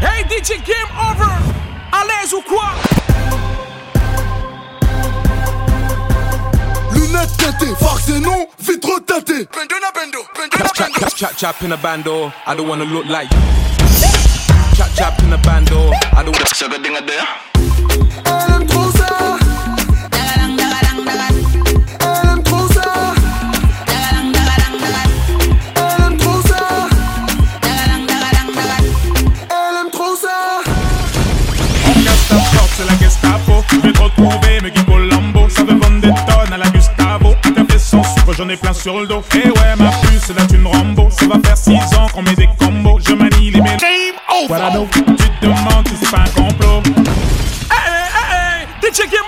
Hey DJ Game Over. À l'aise ou quoi? Lunettes teintées, farce et non, vitre teintée Chap chap chap chap in a bando. I don't wanna look like Chap chap in a bando. I don't wanna Sugar ding a there. Elle aime trop j'en ai plein sur le dos. Et ouais, ma puce, là, tu Rambo. Ça va faire 6 ans qu'on met des combos. Je manie les mélodies. Voilà, donc, tu te demandes si c'est pas un complot. Hey hey hey hey DJ Game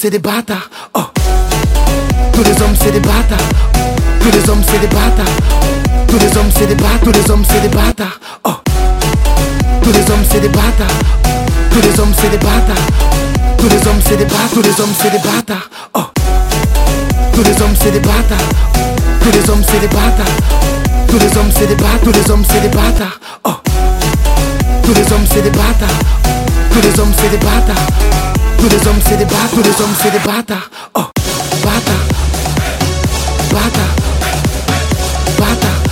c'est des bâtards. Oh. Tous les hommes c'est des bâtards. Tous les hommes c'est des bâtards. Tous les hommes c'est des bâtards. Tous les hommes c'est des bâtards. Oh. Tous les hommes c'est des bâtards. Tous les hommes c'est des bâtards. Tous les hommes c'est des bâtards. Tous les hommes c'est des bâtards. Oh. Tous les hommes c'est des bâtards. Tous les hommes c'est des bâtards. Tous les hommes c'est des bâtards. Tous les hommes c'est des bâtards. Oh. Tous les hommes c'est des bâtards. Tous les hommes c'est des bâtards. Tous les hommes c'est des bâtards. Tous les hommes c'est des bâtards. Oh. Bâtards. Bâtards. Bâtards.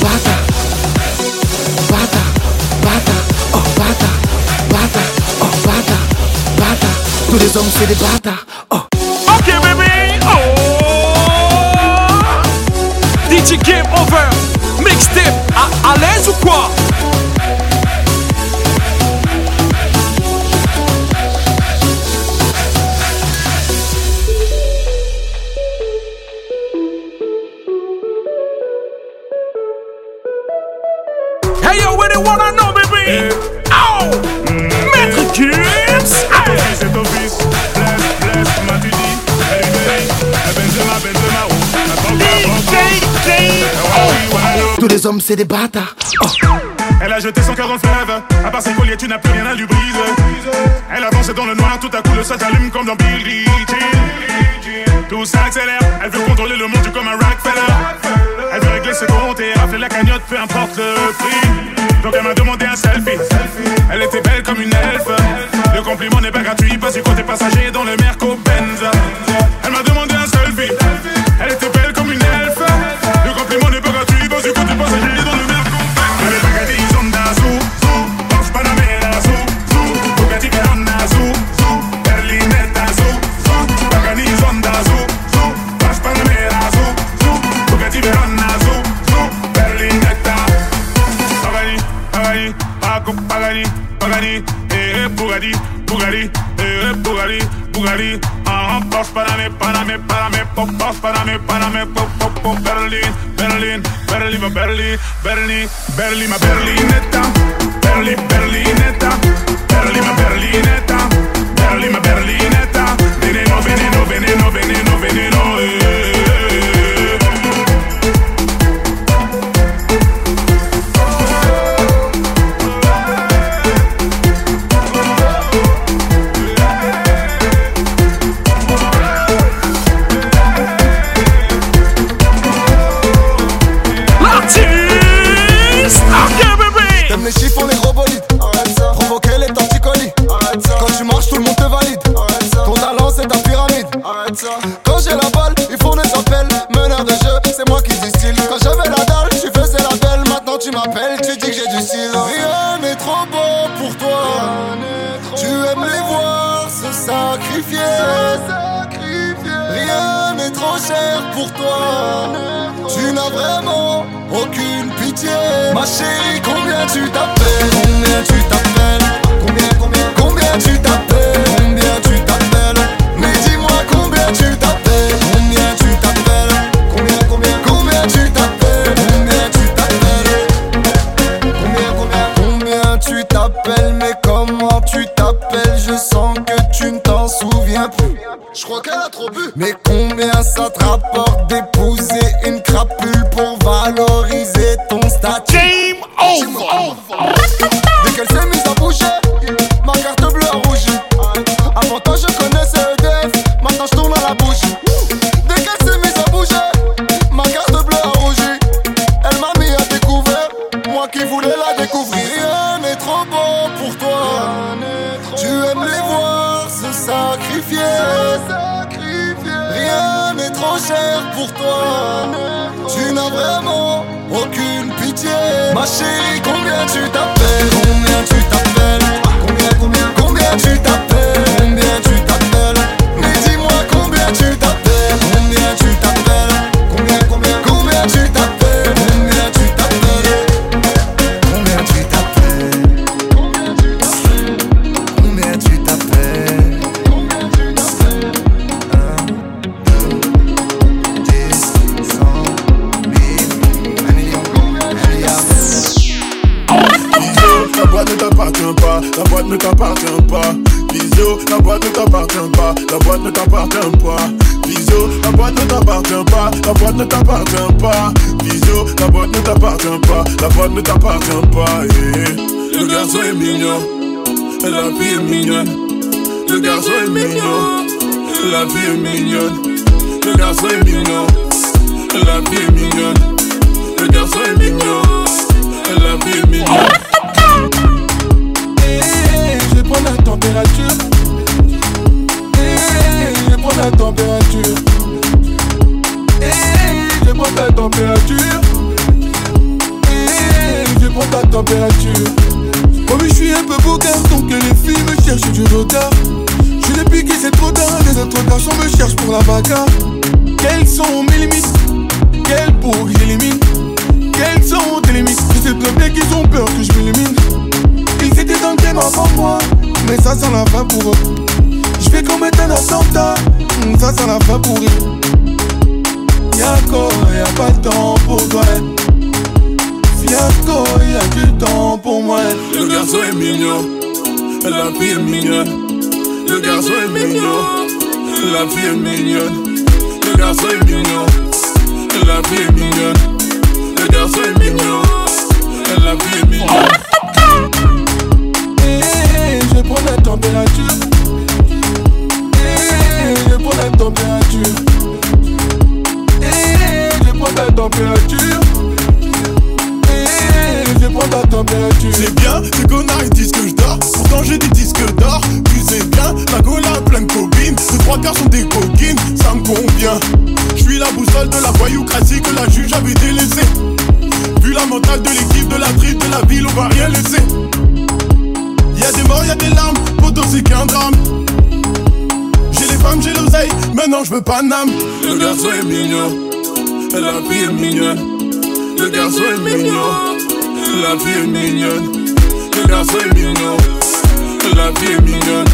Bâtards. Bâtards. Bâtards. Oh bâtards. Bâtards. Oh bâtards. Bâtards. Tous les hommes c'est des bâtards. Oh. Ok baby Oh DJ Game Over Mixtape à, à l'aise ou quoi c'est des bâtards. Oh. Elle a jeté son cœur en fleuve. À part ses colliers, tu n'as plus rien à lui briser. Elle avance dans le noir, tout à coup le sol s'allume comme dans Billie Jean. Tout s'accélère, elle veut contrôler le monde comme un rock fais-le. Elle veut régler ses comptes et rafler la cagnotte, peu importe le prix. Donc elle m'a demandé un selfie. Elle était belle comme une elfe. Le compliment n'est pas gratuit, pas du côté passager dans le Merco Benz. Elle m'a demandé un selfie. Elle était Pagani, eh, Bugatti, Bugatti, eh, Bugatti, Bugatti, ah, Porsche Panamé, Panamé, Panamé, pop, Porsche Panamé, Panamé, pop, pop, pop, Berlin, Berlin, Berlin, ma Berlin, Berlin, Berlin, ma Berlinetta, Berlin, Berlinetta, Berlin, ma Berlinetta, Berlin, ma Berlinetta, veneno, veneno, veneno, veneno, veneno, eh, Tu n'as vraiment aucune pitié Ma chérie, combien tu t'appelles Combien tu t'appelles Combien, combien, combien tu t'appelles Combien tu t'appelles Mais dis-moi combien tu t'appelles Combien tu t'appelles Combien, combien, combien tu t'appelles Combien tu t'appelles Combien, combien, combien tu t'appelles Mais comment tu t'appelles Je sens que tu ne t'en souviens plus Je crois qu'elle a trop bu Mais combien ça te la fille est mignonne. Le garçon est mignon, la fille est mignonne. Le garçon est mignon, la fille est mignonne. Eh, je prendre la température. Eh, je prendre la température. Eh, je prendre la température. Je prendre la température. Oh oui, je suis un peu beau garçon que les filles me cherchent du retard. Je l'ai piqué, c'est trop tard. Les autres garçons me cherchent pour la bagarre. Quelles sont mes limites? Quelles pour que j'élimine Quelles sont tes limites? Je sais bien qu'ils ont peur que je m'élimine. Ils étaient dans le avant moi, mais ça sent la fin pour eux. Je vais commettre un attentat, ça sent la fin pour eux. Y'a y'a pas de temps pour toi. Fiasco, y'a du temps pour moi. Le garçon est mignon, la fille est mignonne. Le garçon est mignon, la fille est mignonne. Le garçon est mignon, la fille est mignonne. Le garçon est mignon, la fille est mignonne. Eh, je vais prendre la température. Eh, je prendre la température. Eh, je vais température. Température. C'est bien, ces connards ils disent que je dors. Pourtant j'ai des disques d'or. Tu sais bien, la gola pleine de copines Les trois quarts sont des coquines, ça me convient. Je suis la boussole de la voyoucratie que la juge avait délaissée. Vu la mentale de l'équipe, de la triste, de la ville, on va rien laisser. Y'a des morts, y'a des larmes, poto c'est qu'un drame. J'ai les femmes, j'ai l'oseille, maintenant je veux pas d'âme Le garçon est mignon, la vie est mignonne. Le garçon est mignon la vie est mignonne, le garçon est mignon. La vie est mignonne,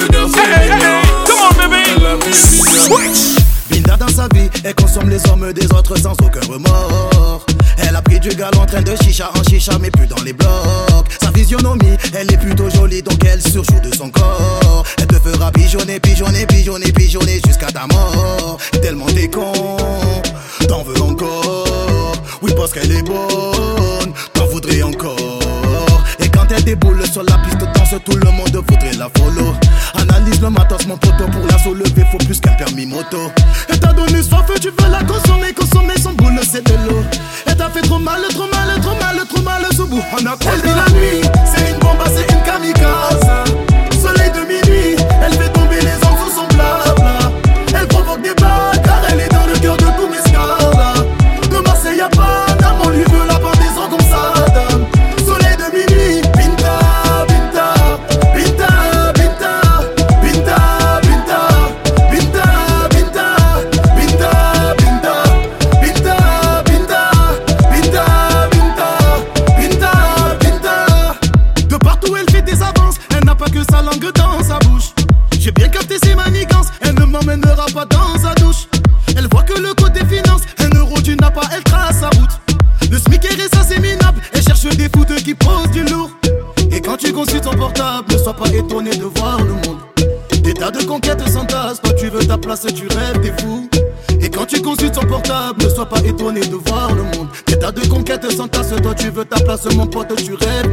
le garçon Hey, est hey, mignon. hey, come on, baby. La vie est mignonne. Switch. Binda dans sa vie, elle consomme les hommes des autres sans aucun remords. Elle a pris du gal en train de chicha en chicha, mais plus dans les blocs. Sa physionomie, elle est plutôt jolie, donc elle surjoue de son corps. Elle te fera pigeonner, pigeonner, pigeonner, pigeonner jusqu'à ta mort. Tellement t'es con, t'en veux encore. Oui, parce qu'elle est bonne, déboule sur la piste danse, tout le monde voudrait la follow. Analyse le matos, mon poteau, pour la soulever, faut plus qu'un permis moto. Elle t'a donné soif, tu veux la consommer, consommer son boule, c'est de l'eau. Elle t'a fait trop mal, trop mal, trop mal, trop mal, sous bout. On a la nuit, c'est une bombe, c'est une kamikaze. Tu veux ta place, mon pote, tu rêves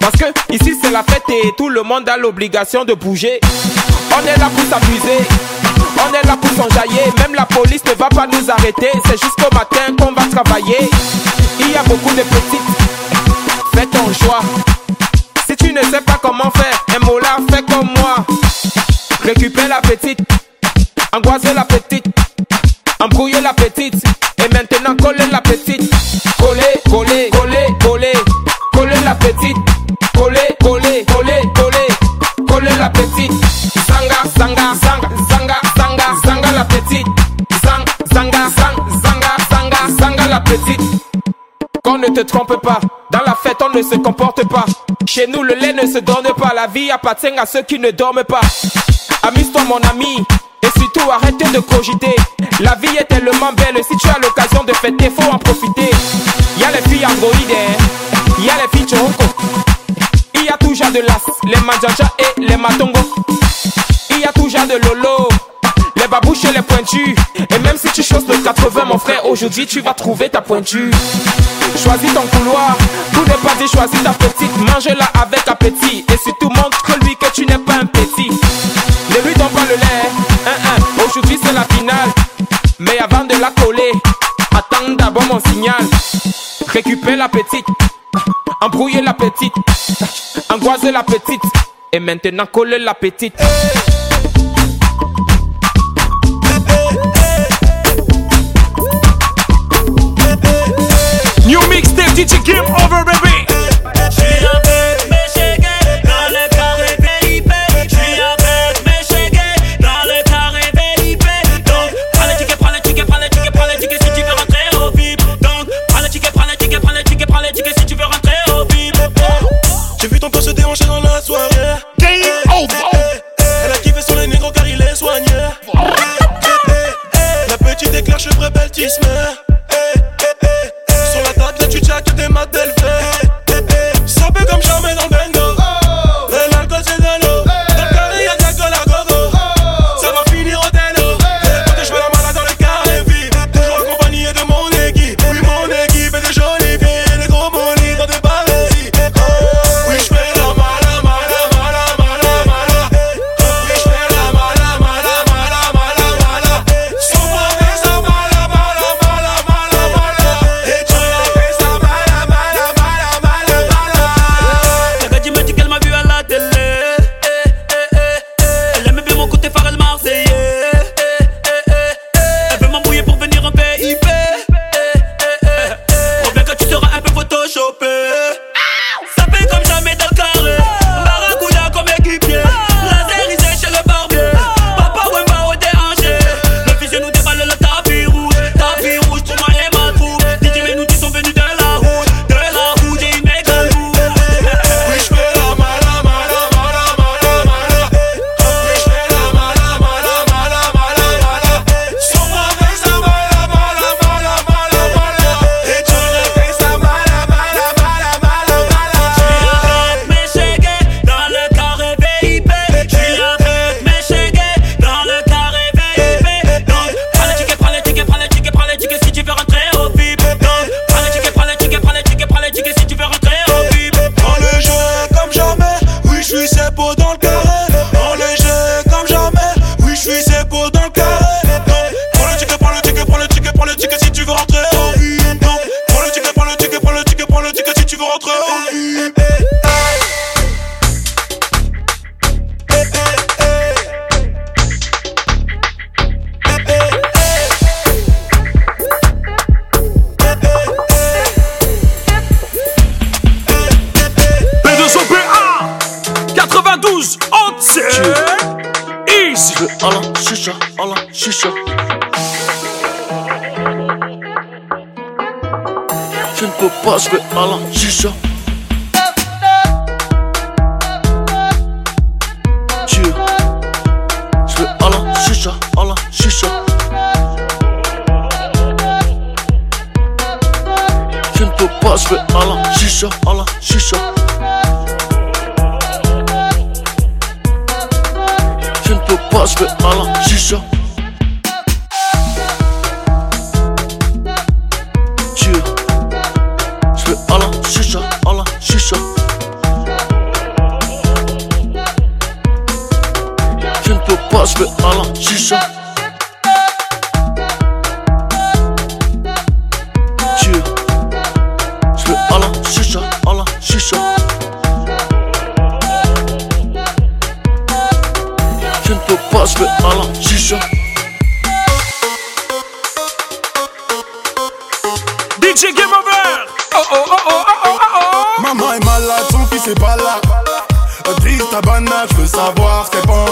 Parce que ici c'est la fête et tout le monde a l'obligation de bouger. On est là pour s'amuser, on est là pour s'enjailler. Même la police ne va pas nous arrêter. C'est jusqu'au matin qu'on va travailler. Il y a beaucoup de petites, fais ton choix. Si tu ne sais pas comment faire, un mot là, fais comme moi. Récupère la petite, angoisser la petite, embrouiller la petite. Et maintenant coller la petite. Qu'on ne te trompe pas, dans la fête on ne se comporte pas. Chez nous le lait ne se donne pas, la vie appartient à ceux qui ne dorment pas. Amuse-toi mon ami, et surtout arrête de cogiter. La vie est tellement belle, si tu as l'occasion de fêter, faut en profiter. Y a les filles androïdes, hein. y a les filles choronko. Il y a genre de las, les manjaja et les matongo. Il y a genre de lolo, va boucher les pointus. Et même si tu choses de 80, mon frère, aujourd'hui tu vas trouver ta pointure. Choisis ton couloir, tout n'est pas dit, choisis ta petite, mange-la avec appétit. Et surtout montre que lui que tu n'es pas un petit. Ne lui donne pas le lait, hein, hein. aujourd'hui c'est la finale. Mais avant de la coller, attends d'abord mon signal. Récupère la petite, embrouillez la petite, angoise la petite. Et maintenant colle la petite. It's a game over, baby. malin, chicha. Tu je veux Alain, chicha, Alain. Je ne peux pas, je veux Alain, chicha, Alain. Je.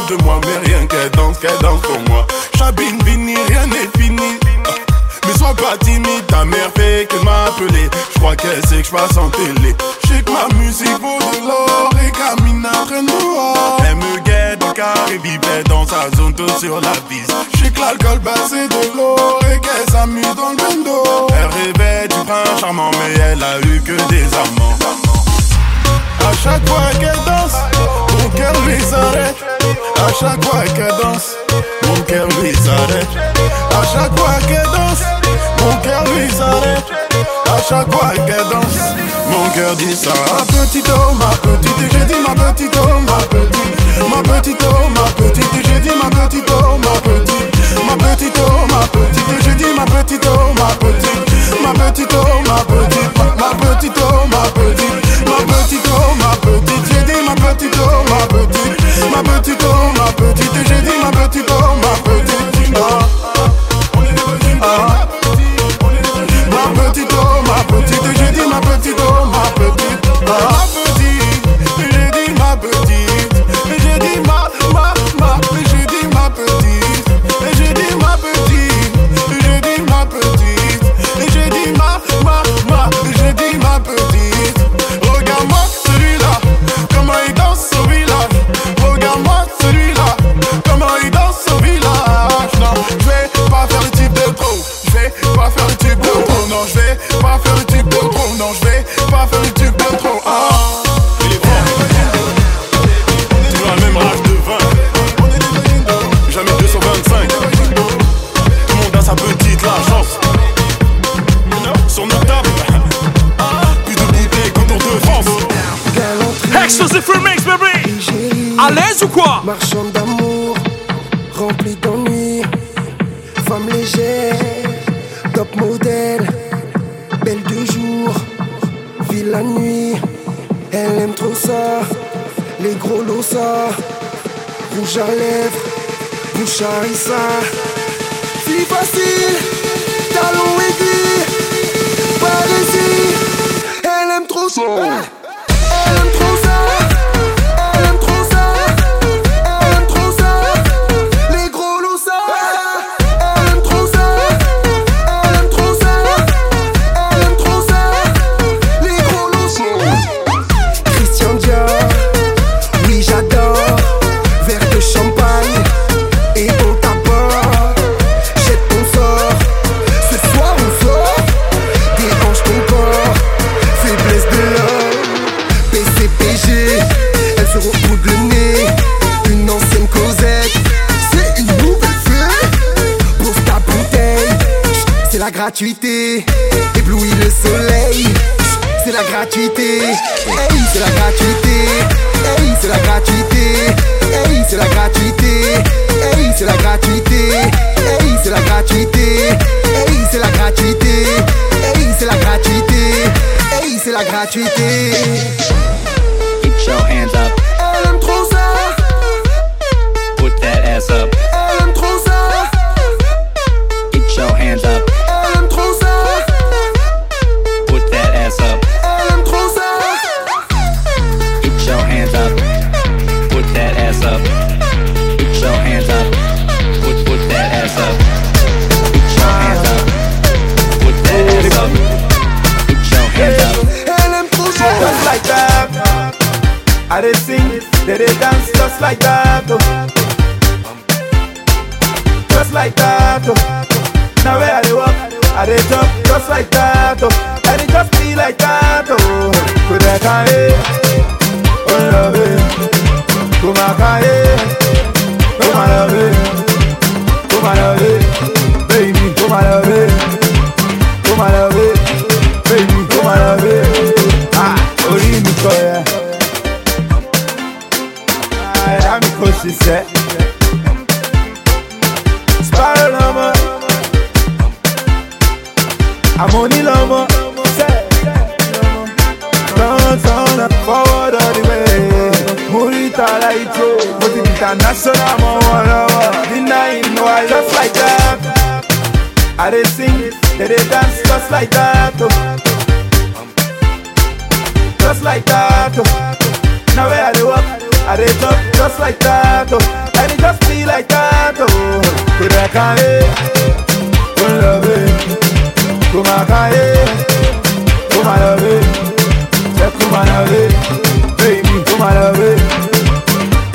de moi, mais rien qu'elle danse, qu'elle danse pour moi. Chabine, Vini, rien n'est fini. Ah, mais sois pas timide, ta mère fait qu'elle m'a appelé. Je crois qu'elle sait que je passe en télé. Je que ma musique vaut de l'or et Camina noir. Elle me guette au carré, vivait dans sa zone, tout sur la piste. Je que l'alcool c'est de l'or et qu'elle s'amuse dans le bendo. Elle rêvait du prince charmant, mais elle a eu que des amants. À chaque fois qu'elle danse. Mon cœur lui s'arrête à chaque fois qu'elle danse. Mon cœur lui s'arrête à chaque fois qu'elle danse. Mon cœur lui s'arrête à chaque fois qu'elle danse. Mon cœur dit ça. Ma petite oh, ma petite, j'ai dit ma petite oh, ma petite. Ma petite oh, ma petite, j'ai dit ma petite oh, ma petite. Ma petite oh, ma petite, j'ai dit ma petite oh, ma petite. Ma petite oh, ma petite, ma petite oh, ma petite. Ma petite oh, ma petite petite, oh ma petite, ma petite, oh ma petite, et j'ai dit ma petite, oh ma petite, ah. Ah. ma petite, oh ma petite, et j'ai dit ma petite, oh ma petite. À l'aise ou quoi Marchand d'amour, rempli d'ennui. Femme légère, top modèle, belle de jour, vie la nuit. Elle aime trop ça, les gros losa, rouge à lèvres, bouche à rissa. Fille facile, talon aiguille, Parisie. Elle aime trop ça, elle gratuité. Éblouit le soleil, c'est la gratuité. Hey, c'est la gratuité. Hey, c'est la gratuité. Hey, c'est la gratuité. Hey, c'est la gratuité. Hey, c'est la gratuité. Hey, c'est la gratuité. Hey, c'est la gratuité. Hey, c'est la gratuité. Your hands up, di international mọ́ wọn lọ́wọ́. Dínà inú wa just like that. I dey sing, they dey dance just like that. Oh. Just like that. Oh. Now where I dey walk, I dey talk just like that. Oh. And it just be like that. Oh. Could I can Come love it. Come on, can Come on, love it. Come on, love it. Baby, come on, love it.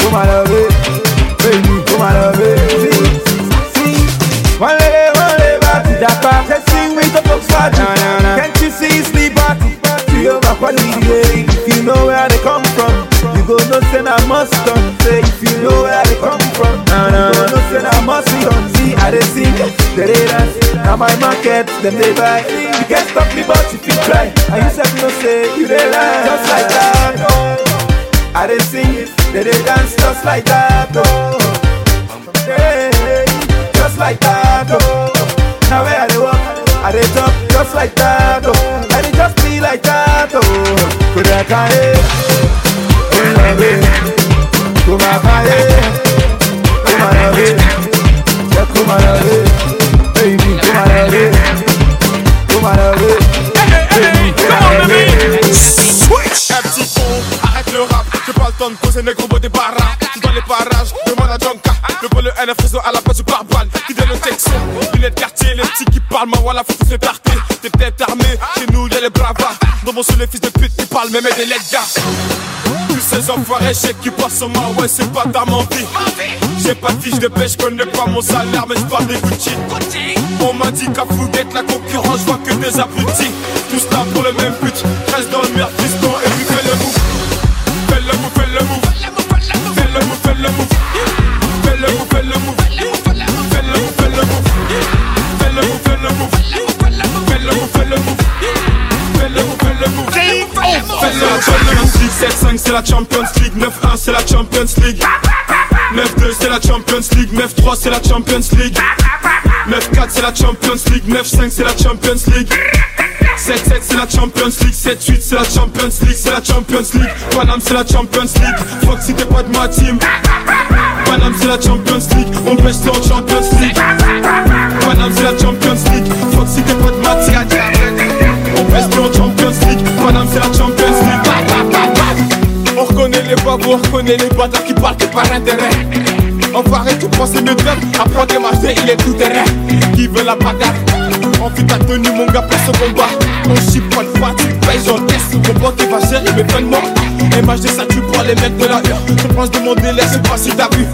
Come on, love it. Baby, come on, love it. See, see. One lady, one lady, back to Japa. They sing with the folks for Can't you see it's liberty? To your back, what If you know where they come from, you go no I must. Say if you know where they come from, you go no I must. See, I they sing, they they dance. Now my market, them they buy. You can't stop me, but if you try, and you said no say you they lie. Just like that. I they sing, they they dance just like that. Hey, just like that, oh. Now where I dey walk, I dey talk just like that, oh. And it just be like that, oh. Kudaka, hey. Kumakaye, kumakaye, baby, yeah, kumarabe, baby, kumarabe, kumarabe, baby, kumarabe. Switch. De mes gros mots des barras dans les parages, demande à Jonka. Le vol le NF réseau à la base du pare-balles Qui donne le texte, lunettes quartier Les petits qui parlent, moi voilà faut tous les tarter T'es peut-être armé, chez nous y'a les bravas. Dans mon sous les fils de pute qui parlent même des lettres Tous ces enfoirés chèques qui passent au mar, ouais c'est pas ta mentie J'ai pas de fiche de pêche, connais pas mon salaire mais j'parle des Gucci On m'a dit qu'à Fouguette la concurrence, je vois que des abrutis. Tous là pour le même but, reste dans le merde 7 la Champions League 9-1 c'est la Champions League 9-2 c'est la Champions League 9-3 c'est la Champions League 9-4 c'est la Champions League 9-5 c'est la Champions League 7-7 c'est la Champions League 7-8 c'est la Champions League C'est la Champions League Panam c'est la Champions League si t'es pas de ma team Panam c'est la Champions League On pêche en Champions League Panam c'est la Champions League si t'es pas de babous, on reconnaît les bâtards qui parlent que par intérêt. Enfoiré, tu penses de faire Apprends tes marcher, il est tout terrain. Qui veut la bagarre? Enfuis ta tenue, mon gars, place au combat. On chip pas de fois, tu payes, j'encaisse Mon pote va gérer fins de mort MHD, ça tue pour les mecs de la hure Je pense de mon délai, sais pas si t'as vu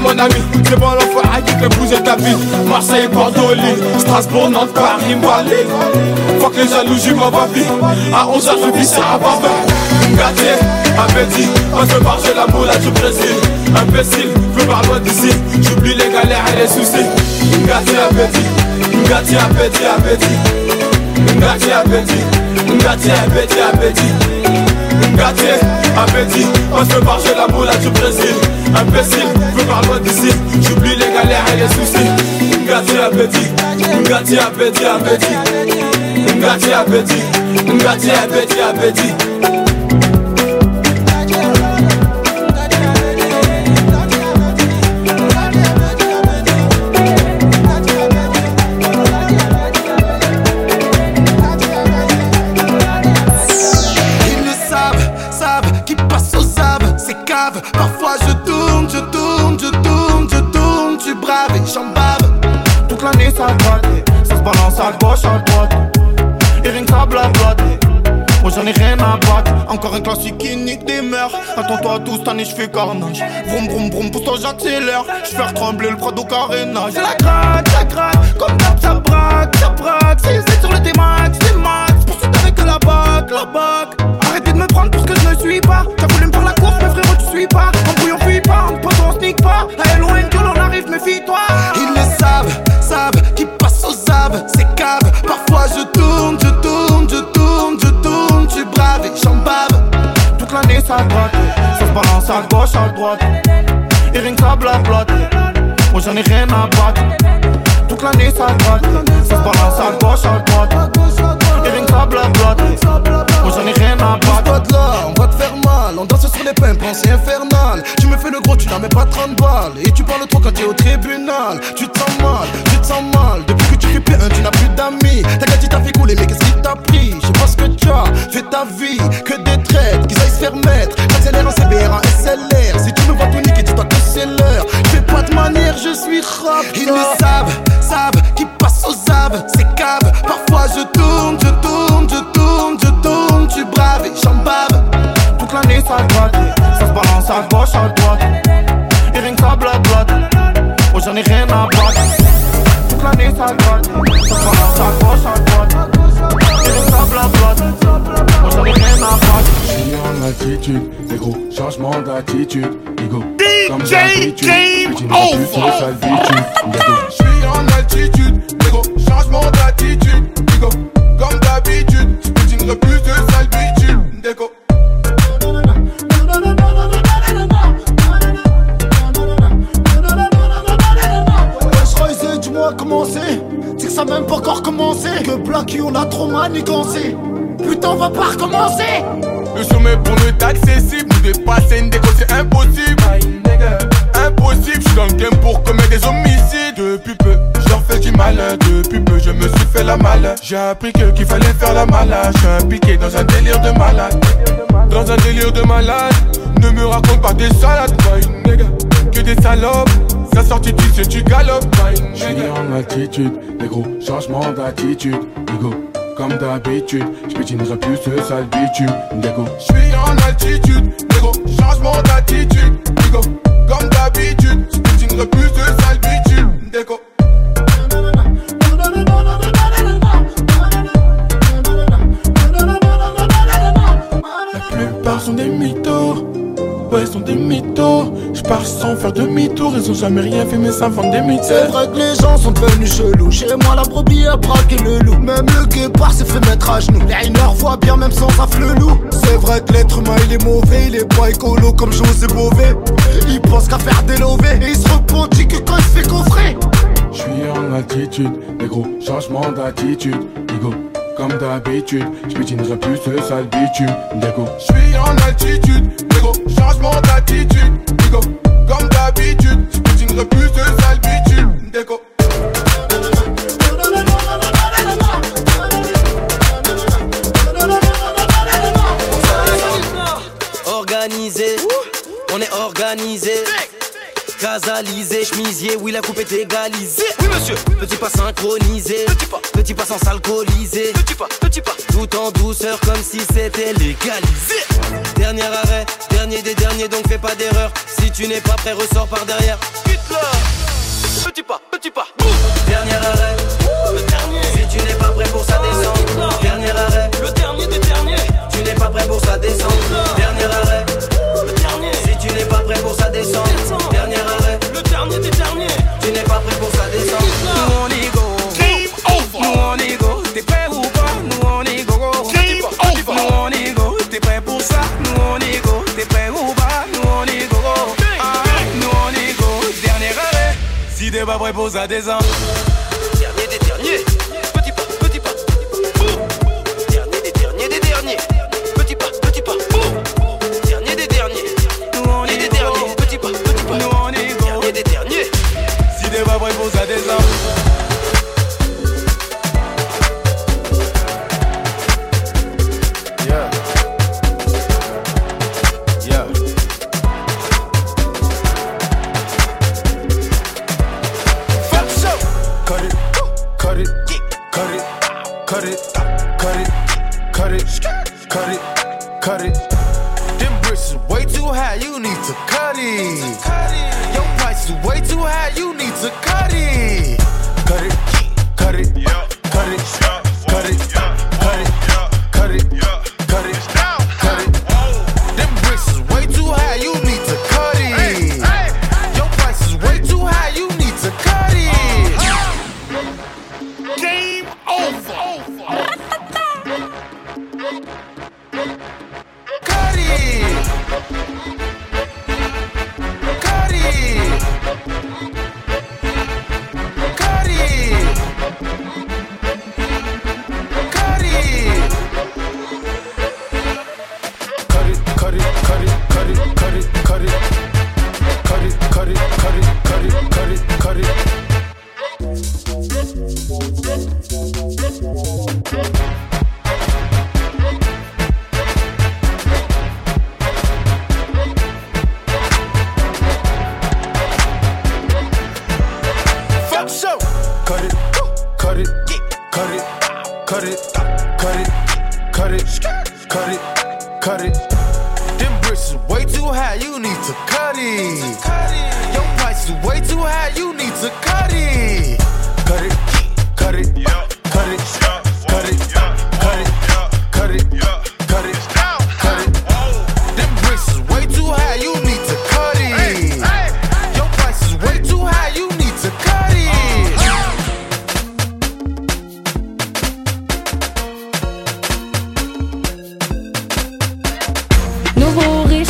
Mon ami, c'est bon l'enfoiré qui fait bouger ta vie. Marseille, Bordeaux, Lille, Strasbourg, Nantes, Paris, Lille Faut que les jaloux, j'y m'en vie À 11h, je vis ça à Barbin Gâté, appétit, on se marche la moula du Brésil Imbécile, veux par loin d'ici. J'oublie les galères et les soucis. Gâté, appétit, gâté, appétit, appétit. Gâté, appétit, gâté, appétit, appétit Gâté, appétit, on se marche la moula du Brésil Imbécile, veux par loin d'ici. J'oublie les galères et les soucis. Gâté, appétit, gâté, appétit, appétit. Gâté, appétit, gâté, appétit, appétit à gauche, à droite. Et rien que ça. Moi j'en ai rien à battre, encore un classique qui nique des mœurs. Attends-toi à tout cette année, je fais carnage. Vroom vroom vroom, pousse-toi, j'accélère. Je faire trembler le Prado carénage. C'est la gratte, ça gratte, comme d'hab, ça braque, ça braque. C'est sur le J'ai appris que qu'il fallait faire la malade. J'suis impliqué dans un délire de malade. Dans un délire de malade, ne me raconte pas des salades, une nigga. Que des salopes, sa sortie tu sais, tu galopes, J'suis en altitude, des gros changements d'attitude, ego. Comme d'habitude, j'pétinerai plus ce sale bitume, dégo. J'suis en altitude, négro, changement d'attitude, négro. Comme d'habitude, j'poutinerai plus de sale pars sans faire demi-tour, ils ont jamais rien fait, mais ça vend des mythes. C'est vrai que les gens sont devenus chelous. Chez moi, la brebis a braqué le loup. Même le guépard s'est fait mettre à genoux. Les haineurs voient bien, même sans affle le loup. C'est vrai que l'être humain il est mauvais, il est pas écolo comme José Bové. Il pense qu'à faire des lovés et il se repentit que quand il se fait coffrer. Je suis en altitude, des gros changements d'attitude. Ego, comme d'habitude, je pétinerai plus ce sale bitume. Dégo, je suis en altitude, des gros changements d'attitude. Ego, comme d'habitude, je pétinerai plus ce sale bitume. Dégo. Organisé, on est organisé. Casalisé, chemisier, oui la coupe est égalisée. Oui monsieur, petit pas synchronisé, petit pas, petit pas sans s'alcooliser, petit pas, petit pas, tout en douceur comme si c'était légalisé. Dernier arrêt, dernier des derniers, donc fais pas d'erreur. Si tu n'es pas prêt, ressors par derrière. Hitler, petit pas, petit pas. Dernier arrêt, le dernier. Si tu n'es pas prêt pour sa descente, dernier arrêt, le dernier des derniers. Tu n'es pas prêt pour sa descente, dernier arrêt, le dernier. Si tu n'es pas prêt pour sa descente, T'es pas prêt pour ça,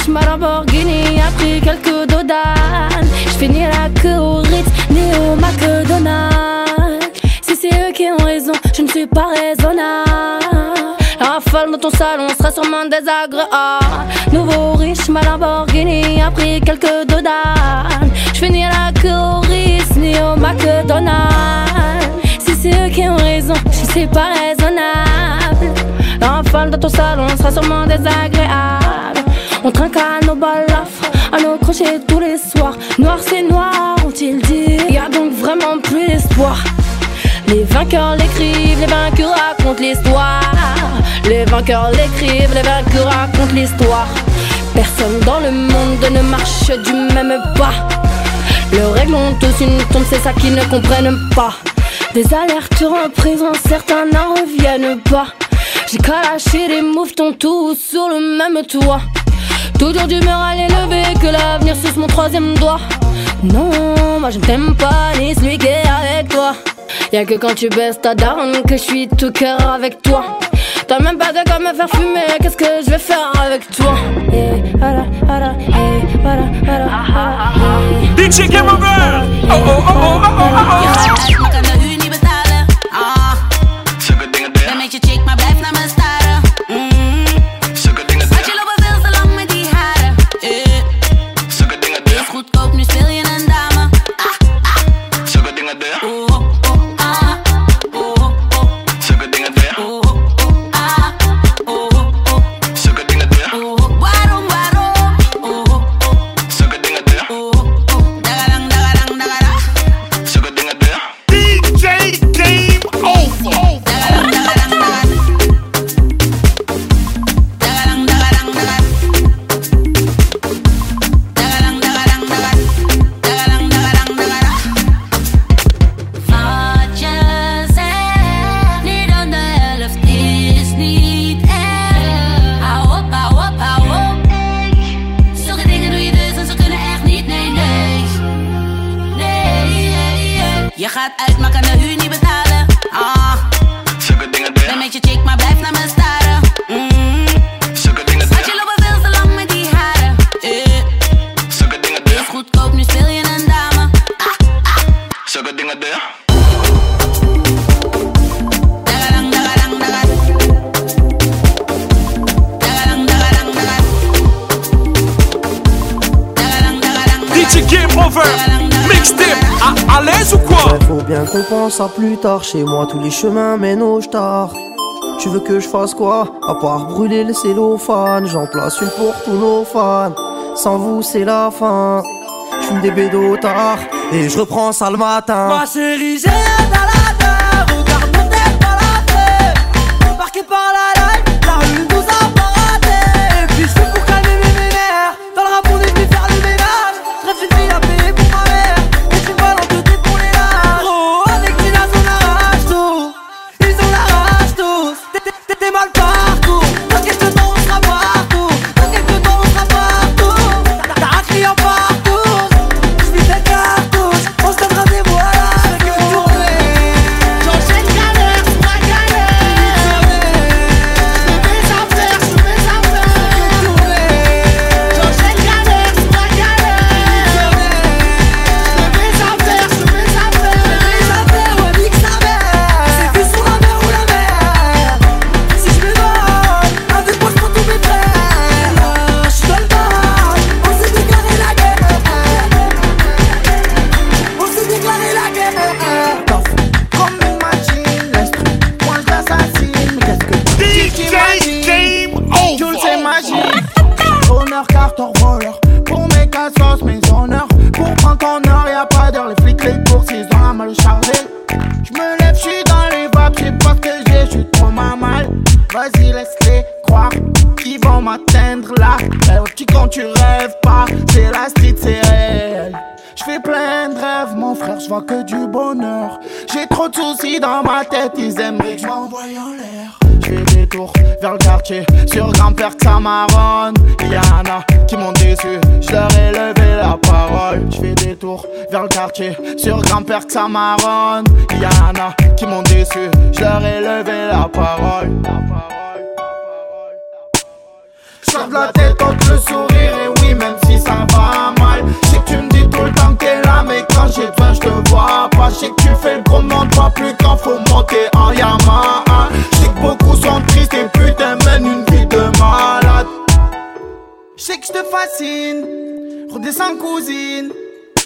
Riche, ma Lamborghini a pris quelques dodanes. J'finis la queue au Ritz, ni au McDonald's. Si c'est eux qui ont raison, je ne suis pas raisonnable. La rafale dans ton salon sera sûrement désagréable. Nouveau riche, ma Lamborghini a pris quelques dodanes. J'finis la queue au Ritz, ni au McDonald's. Si c'est eux qui ont raison, je ne suis pas raisonnable. La rafale dans ton salon sera sûrement désagréable. On trinque à nos balafres, à nos crochets tous les soirs. Noir c'est noir, ont-ils dit Y a donc vraiment plus d'espoir. Les vainqueurs l'écrivent, les vaincus racontent l'histoire. Les vainqueurs l'écrivent, les vaincus racontent l'histoire. Personne dans le monde ne marche du même pas. Leurs règles ont tous une tombe, c'est ça qu'ils ne comprennent pas. Des alertes en prison, certains n'en reviennent pas. J'ai lâcher les mouvements tous sur le même toit. Toujours d'humeur à l'élever, que l'avenir suce mon troisième doigt. Non, moi je ne t'aime pas, ni celui qui est avec toi. Y'a que quand tu baisses ta daronne que je suis tout cœur avec toi. T'as même pas de quoi me faire fumer, qu'est-ce que je vais faire avec toi? Eh, eh, voilà. DJ Game Over! Oh oh oh oh oh oh oh! À plus tard. Chez moi, tous les chemins mènent au star. Tu veux que je fasse quoi? À part brûler le cellophane. J'en place une pour tous nos fans. Sans vous, c'est la fin. J'fume des bédos tard et je reprends ça le matin. Ma chérie, malle chargée. J'me lève, j'suis dans les vapes, j'sais pas que j'ai, j'suis trop ma mal. Vas-y, laisse-les croire qu'ils vont m'atteindre là. Eh, petit quand tu rêves pas, c'est la street, c'est réel. J'fais plein de rêves, mon frère, j'vois que du bonheur. J'ai trop de soucis dans ma tête, ils aimeraient que j'm'envoie en l'air. J'fais des tours vers le quartier, sur grand-père que ça marronne. Y'en a qui m'ont déçu, j'leur ai levé la parole. J'fais des tours vers le quartier, sur grand-père que ça marronne. Y'en a qui m'ont déçu, j'leur ai levé la parole. J'lève la tête contre le sourire et oui même si ça va mal. J'sais que tu me dis tout le temps que t'es là mais quand j'ai besoin j'te vois pas. J'sais que tu fais le gros monde pas plus quand faut monter en Yamaha. J'sais que beaucoup sont tristes et putain mènent une vie de malade. J'sais que j'te fascine, redescends cousine.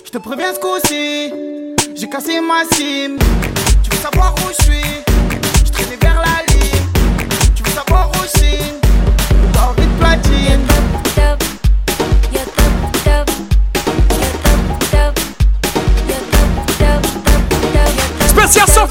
J'te préviens ce coup-ci, j'ai cassé ma sim Tu veux savoir où j'suis, j'traînais vers la ligne. Tu veux savoir où j'signe D'or et de platine Spécial son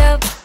up.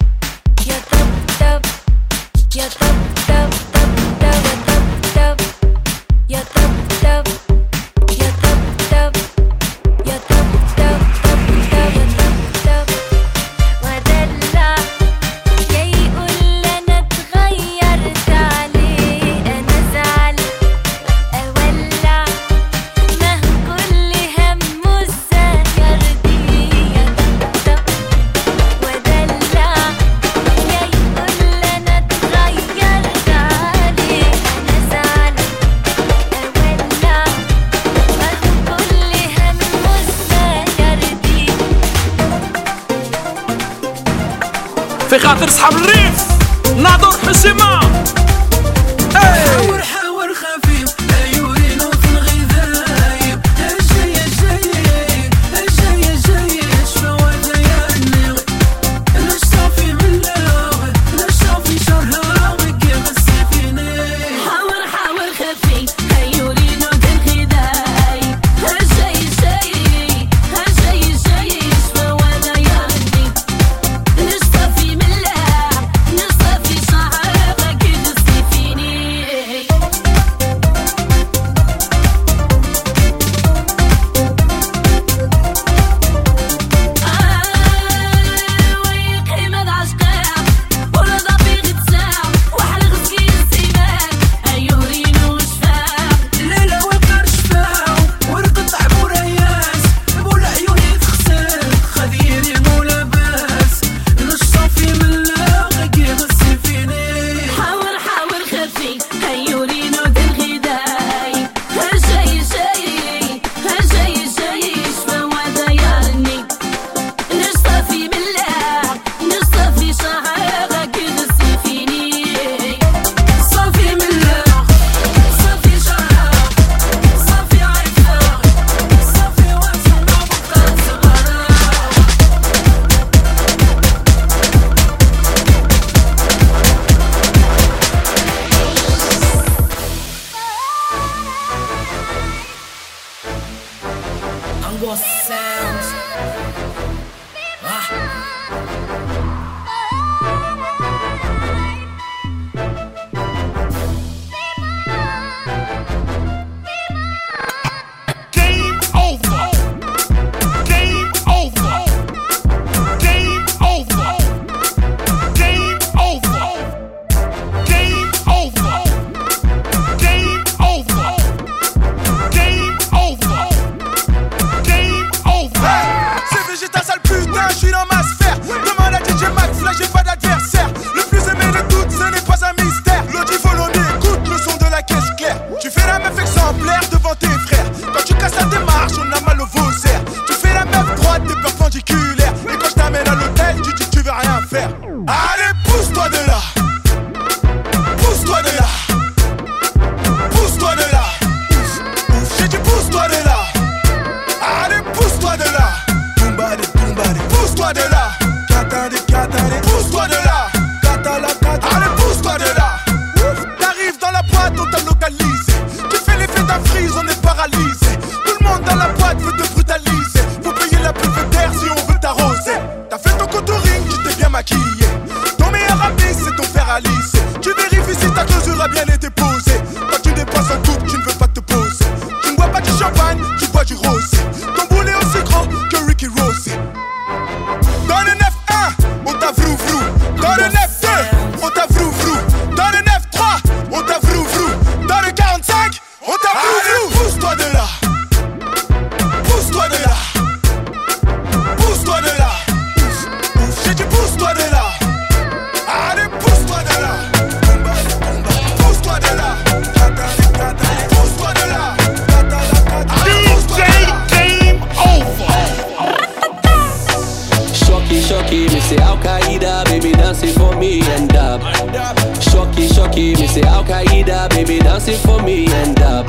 Al-Qaeda, baby, dance it for me end up.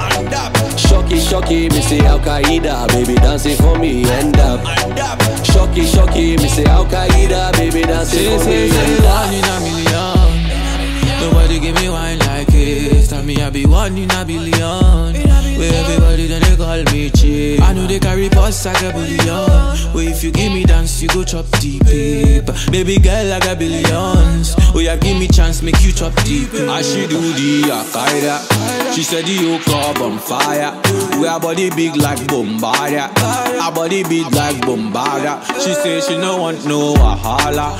Shocky, shocky, me say Al-Qaeda, baby, dance it for me end up. Shocky, shocky, me say Al-Qaeda, baby, dance it for me and up. One in a million. Nobody give me wine like this. Tell me I be one in a billion. Where everybody then they call me cheap. I know they carry pulse, like a billion. Well, if you give me dance, you go chop deep. Baby girl, like a billions. Oh, you give me chance, make you chop deep. I should do the Akaida. She said the yoke up on fire. We are body big like Bombardia. Our body big like Bombardia. She say she no want no wahala.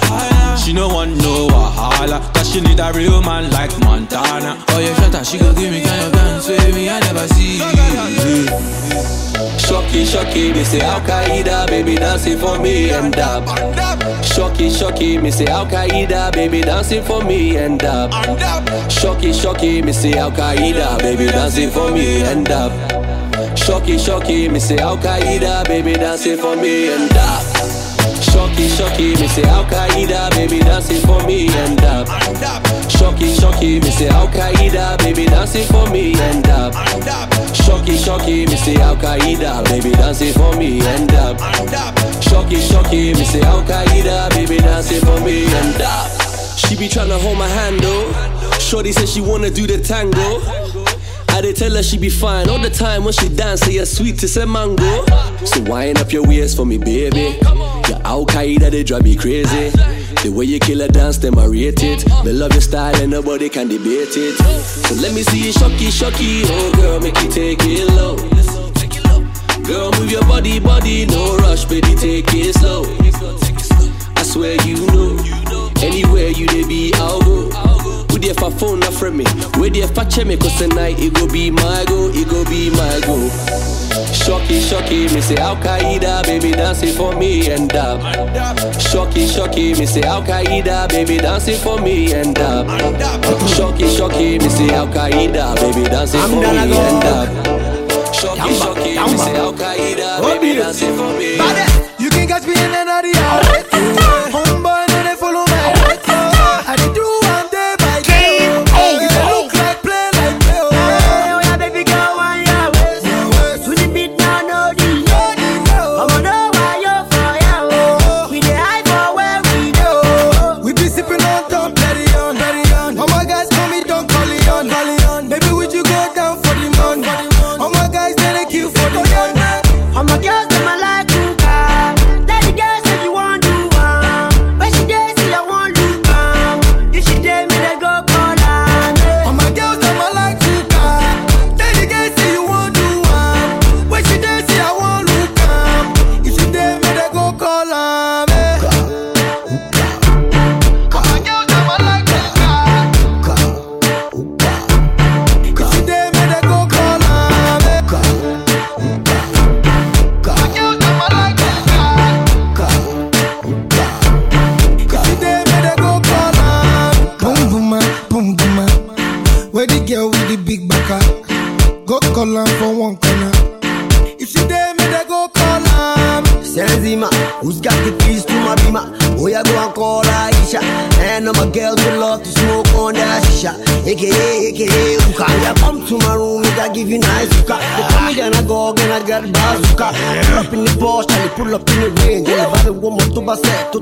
She no want no wahala. Cause she need a real man like Montana. Oh, yeah, shut up, she go give me kind of ones me I never see. Shocky, shocky, me say Al Qaeda, baby dancing for me and up. Shocky, shocky, me say Al Qaeda, baby dancing for me and up. Shocky, shocky, me say Al Qaeda, baby dancing for me and up. Shocky, shocky, me say Al Qaeda, baby dancing for me and up. Shocky, shocky, me say Al Qaeda, baby dancing for me and up. Shocky, shocky, me say Al Qaeda, baby dancing for me and up. Shocky, shocky, me say Al Qaeda, baby dancing for me and up. Shocky, shocky, me say Al Qaeda, baby dancing for me and up. She be tryna hold my handle. Shorty said she wanna do the tango. I did tell her she be fine all the time when she dance. Say you're sweet, it's a mango. So wind up your waist for me, baby. Your Al Qaeda they drive me crazy. The way you kill a dance, them I rate it. They love your style and nobody can debate it. So let me see you shocky, shocky. Oh girl, make you take it low. Girl, move your body, body, no rush, baby, take it slow. I swear you know, anywhere you they be, I'll go. Who there for phone not from me? Where there for check me? Cause tonight it go be my go, it go be my go. Shocky, shocky, me say Al Qaeda, baby dancing for me and up. Shocky, shocky, me say Al Qaeda, baby dancing for me and up. Shocky, shocky, me say Al Qaeda, baby dancing for me and up. Shocky, shocky, me say Al Qaeda, baby dancing for me. You can catch me in another hour. pull up in the ring. Yeah, vale uomo tu basetto.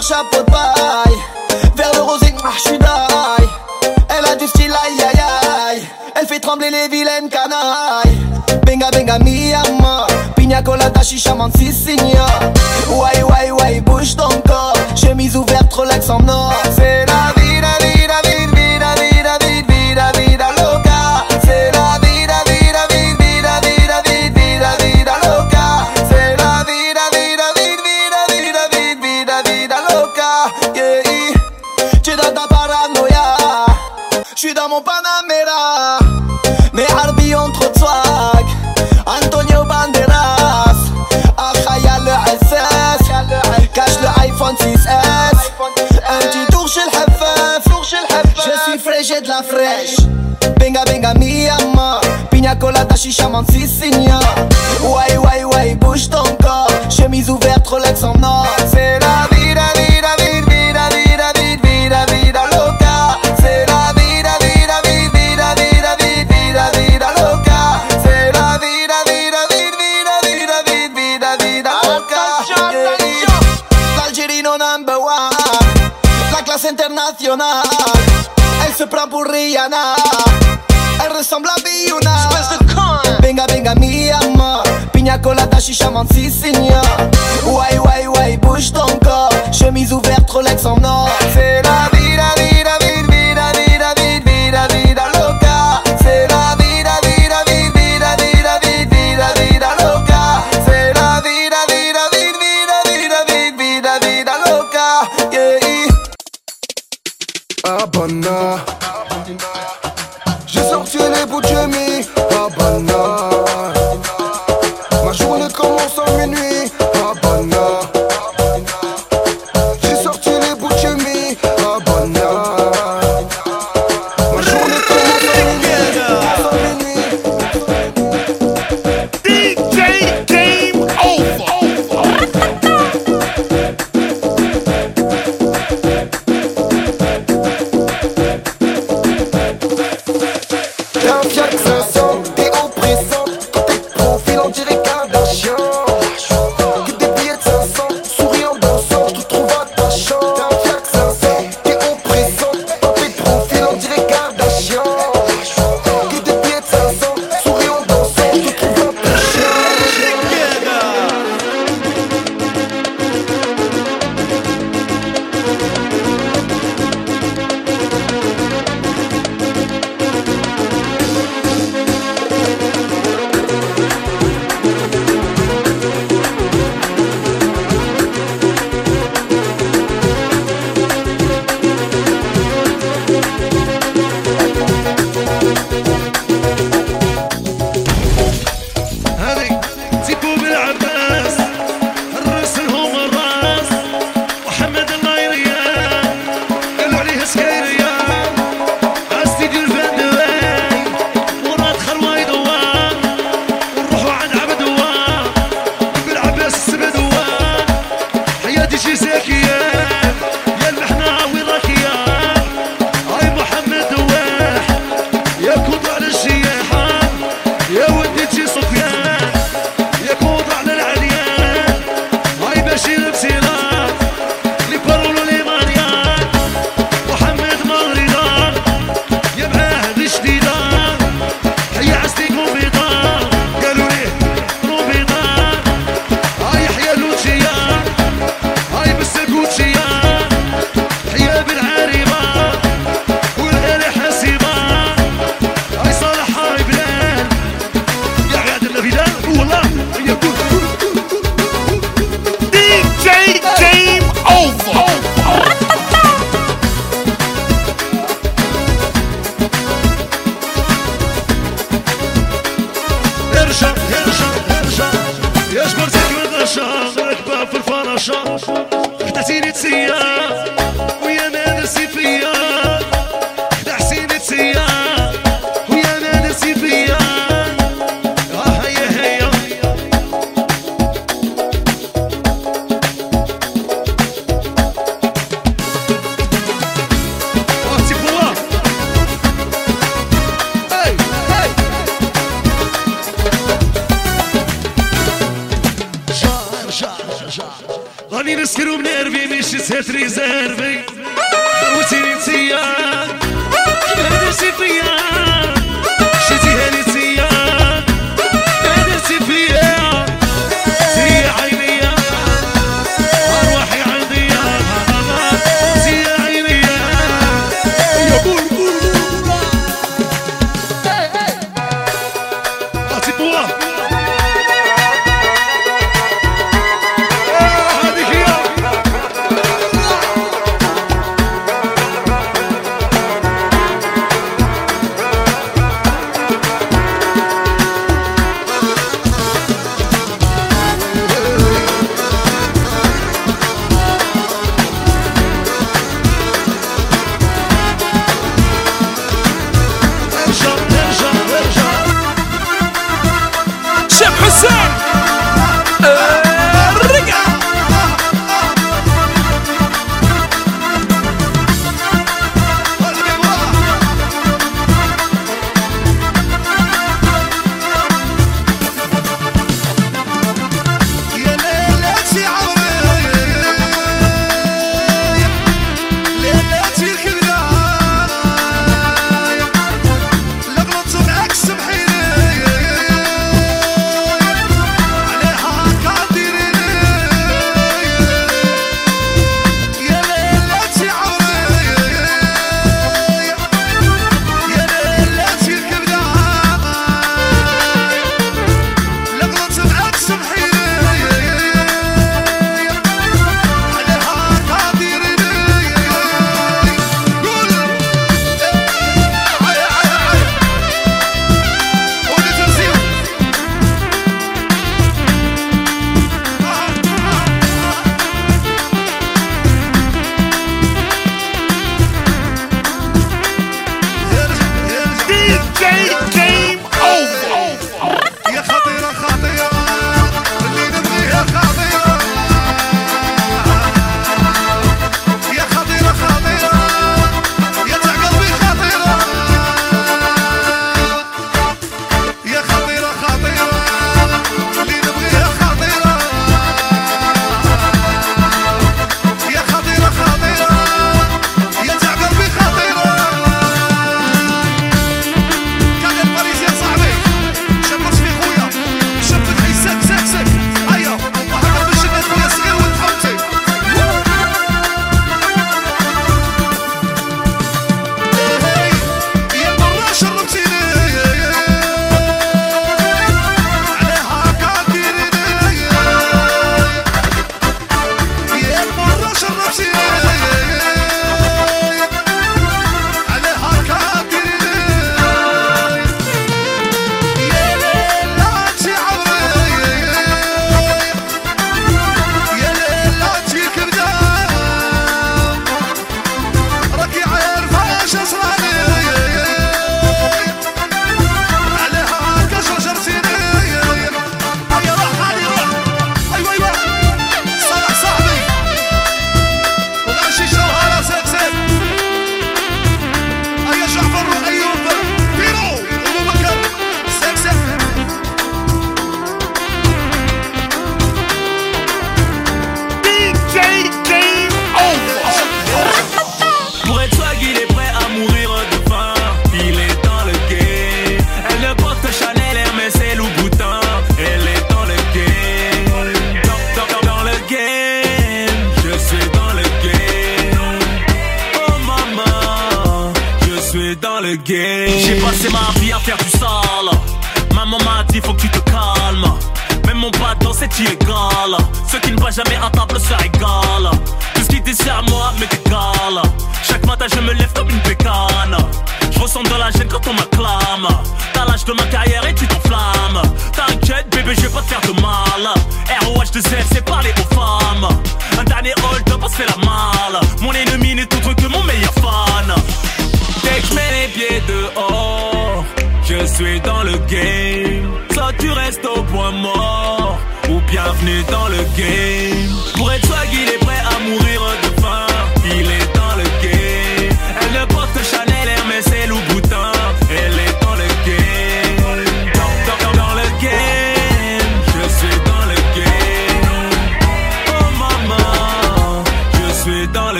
Chapeau de paille. Vers le rosé, ah, je suis. Elle a du style, aïe aïe aïe. Elle fait trembler les vilaines canailles. Benga benga miyama. Pina colada, chicha, si signe. Wai wai wai, bouge ton corps. Chemise ouverte, relax en or. C'est mon Panamera. Ne harbion trotzwag Antonio Banderas. Ah, Achaya le SS Cache le iPhone 6S Un petit tour chez le Je suis frais, j'ai de la fraîche. Benga benga miyama. Pina colada, chicha, si signe Ouais ouais ouais, bouge ton corps. Chemise ouverte, Rolex en or. Elle se prend pour Rihanna. Elle ressemble à Biona. Espèce de con. Benga benga mi amor. Pina colada chicha si signor. Ouais ouais ouais bouge ton corps. Chemise ouverte Rolex en or. 나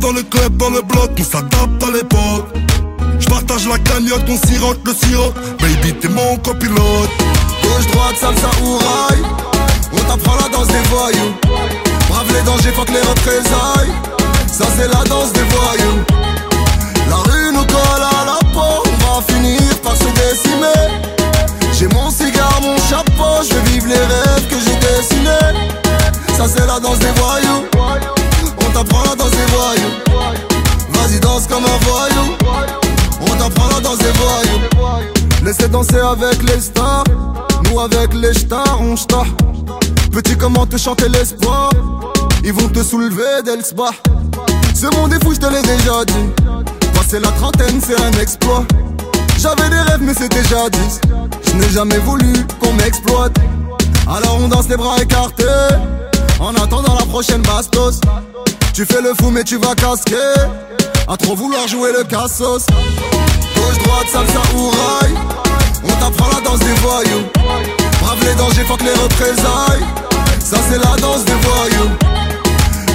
dans le club, dans le bloc. On s'adapte à l'époque. Je partage la cagnotte, on sirote le sirop. Baby, t'es mon copilote. Gauche, droite, salsa ou rail On t'apprend la danse des voyous Brave les dangers, fuck les représailles Ça c'est la danse des voyous La rue nous colle à la peau On va finir par se décimer J'ai mon cigare, mon chapeau Je vais vivre les rêves que j'ai dessinés Ça c'est la danse des voyous t'apprend la danse des voyous Vas-y danse comme un voyou. On t'apprend la danse des voyous Laissez danser avec les stars. Nous avec les stars on star Petit comment te chanter l'espoir? Ils vont te soulever spa Ce monde est fou je te l'ai déjà dit. Passer la trentaine c'est un exploit. J'avais des rêves mais c'était jadis. Je n'ai jamais voulu qu'on m'exploite. Alors on danse les bras écartés. En attendant la prochaine bastos Tu fais le fou mais tu vas casquer. À trop vouloir jouer le cassos. Gauche, droite, salsa ou rail. On t'apprend la danse des voyous. Brave les dangers, fuck les représailles. Ça c'est la danse des voyous.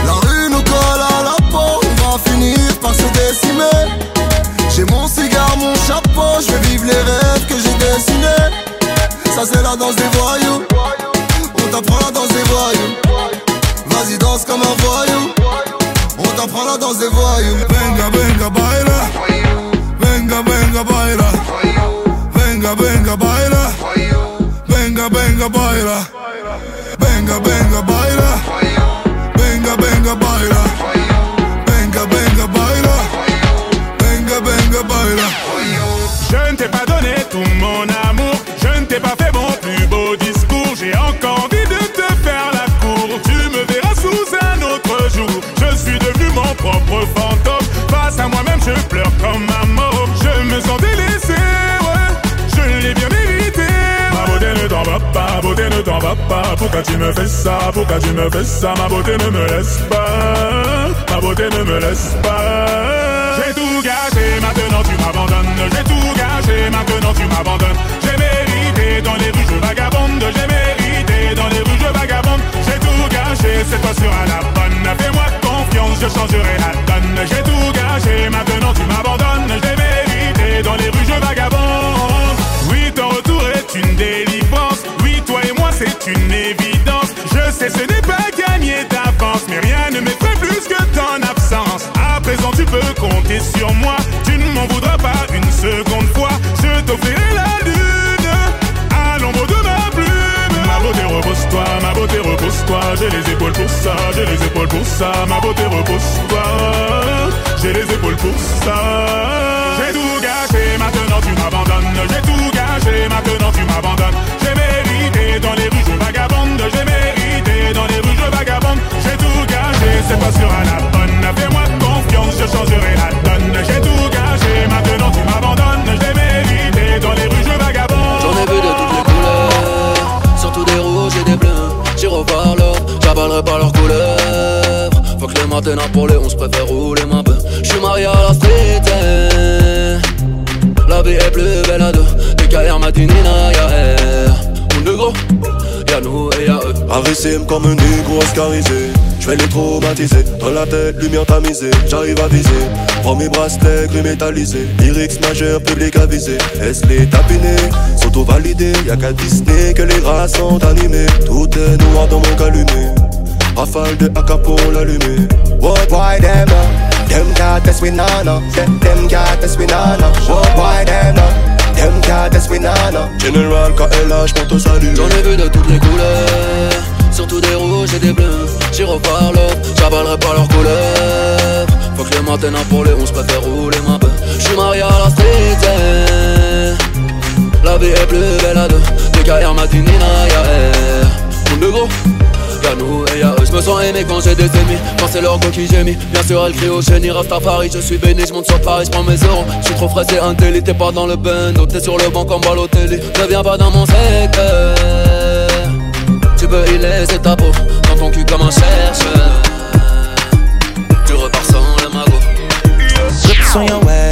La rue nous colle à la peau. On va finir par se décimer. J'ai mon cigare, mon chapeau. Je vais vivre les rêves que j'ai dessinés. Ça c'est la danse des voyous. On t'apprend la danse des voyous. Vas-y danse comme un voyou On t'apprend la danse des voyous Venga, venga, baila. Venga, venga, baila. Venga, venga, baila. Venga, venga, baila. Venga, venga, baila. Venga, venga, baila. Venga, venga, baila. Venga, venga, baila. Je ne t'ai pas donné tout mon amour, je ne t'ai pas fait mon plus à moi-même, je pleure comme un mort. Je me sens délaissé, ouais. Je l'ai bien mérité. Ma beauté ne t'en va pas, ma beauté ne t'en va pas. Pourquoi tu me fais ça, pourquoi tu me fais ça? Ma beauté ne me laisse pas, ma beauté ne me laisse pas. J'ai tout gâché, maintenant tu m'abandonnes. J'ai tout gâché, maintenant tu m'abandonnes. J'ai mérité dans les rues, je vagabonde. J'ai mérité dans les rues, je vagabonde. J'ai tout gâché, cette fois sera la bonne. Je changerai la donne. J'ai tout gâché, maintenant tu m'abandonnes. J'ai mérité dans les rues, je vagabonde. Oui, ton retour est une délivrance. Oui, toi et moi, c'est une évidence. Je sais, ce n'est pas gagné d'avance, mais rien ne m'effraie plus que ton absence. À présent, tu peux compter sur moi. Tu ne m'en voudras pas une seconde fois. Je t'offrirai la beauté repose-toi. J'ai les épaules pour ça, j'ai les épaules pour ça. Ma beauté repose-toi, j'ai les épaules pour ça. J'ai tout gâché, maintenant tu m'abandonnes. J'ai tout gâché, maintenant tu m'abandonnes. J'ai mérité dans les rues, je vagabonde. J'ai mérité dans les rues, je vagabonde. J'ai tout gâché, c'est pas sur la bonne. Fais-moi confiance, je changerai la donne. J'ai tout j'avalerai pas leurs couleurs. Faut que le matin pour les 11 préfère rouler ma peu. J'suis marié à la street, eh. la vie est plus belle à deux. Des carrières matinina, y'a air. Mon de gros, y'a nous et y'a eux. Avicime comme un négro oscarisé Je vais les traumatiser Dans la tête, lumière tamisée J'arrive à viser Prends mes bracelets gris métallisés Lyrics majeurs, public avisé Laisse les tapiner S'auto-valider Y'a qu'à Disney que les rats sont animés Tout est noir dans mon calumet Rafale de AK pour l'allumer What why them? Them can't test we nana Them, them can't test we nana What why them? Them can't test we nana General KLH pour te saluer J'en ai vu de toutes les couleurs, surtout des rouges et des bleus. Voir l'or, j'avalerai pas leurs couleurs. Faut que le matin pour les 11 préfère rouler ma peu. J'suis marié à la street, quotidien. La vie est plus belle à deux. Matinines à air. Monde de gros. Y'a nous sens aimé quand j'ai des ennemis. Quand c'est go qui gémit Bien sûr elle crie au génie, Rastafari Je suis béni, je monte sur Paris, je prends mes euros. Je suis trop frais, c'est un délit, t'es pas dans le bando T'es sur le banc comme Balotelli. Ne viens pas dans mon secteur. Tu peux y laisser ta peau Dans ton cul comme un chercheur. Tu repars sans le magot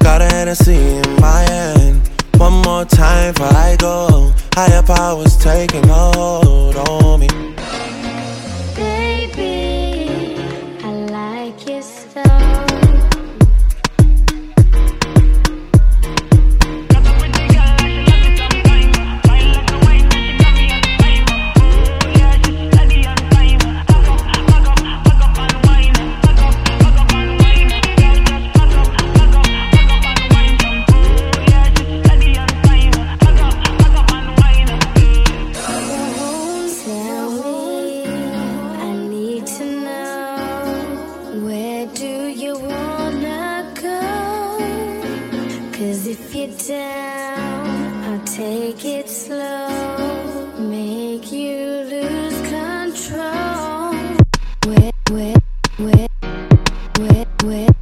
Got a Hennessy in my hand. One more time before I go. Higher powers taking hold on me. with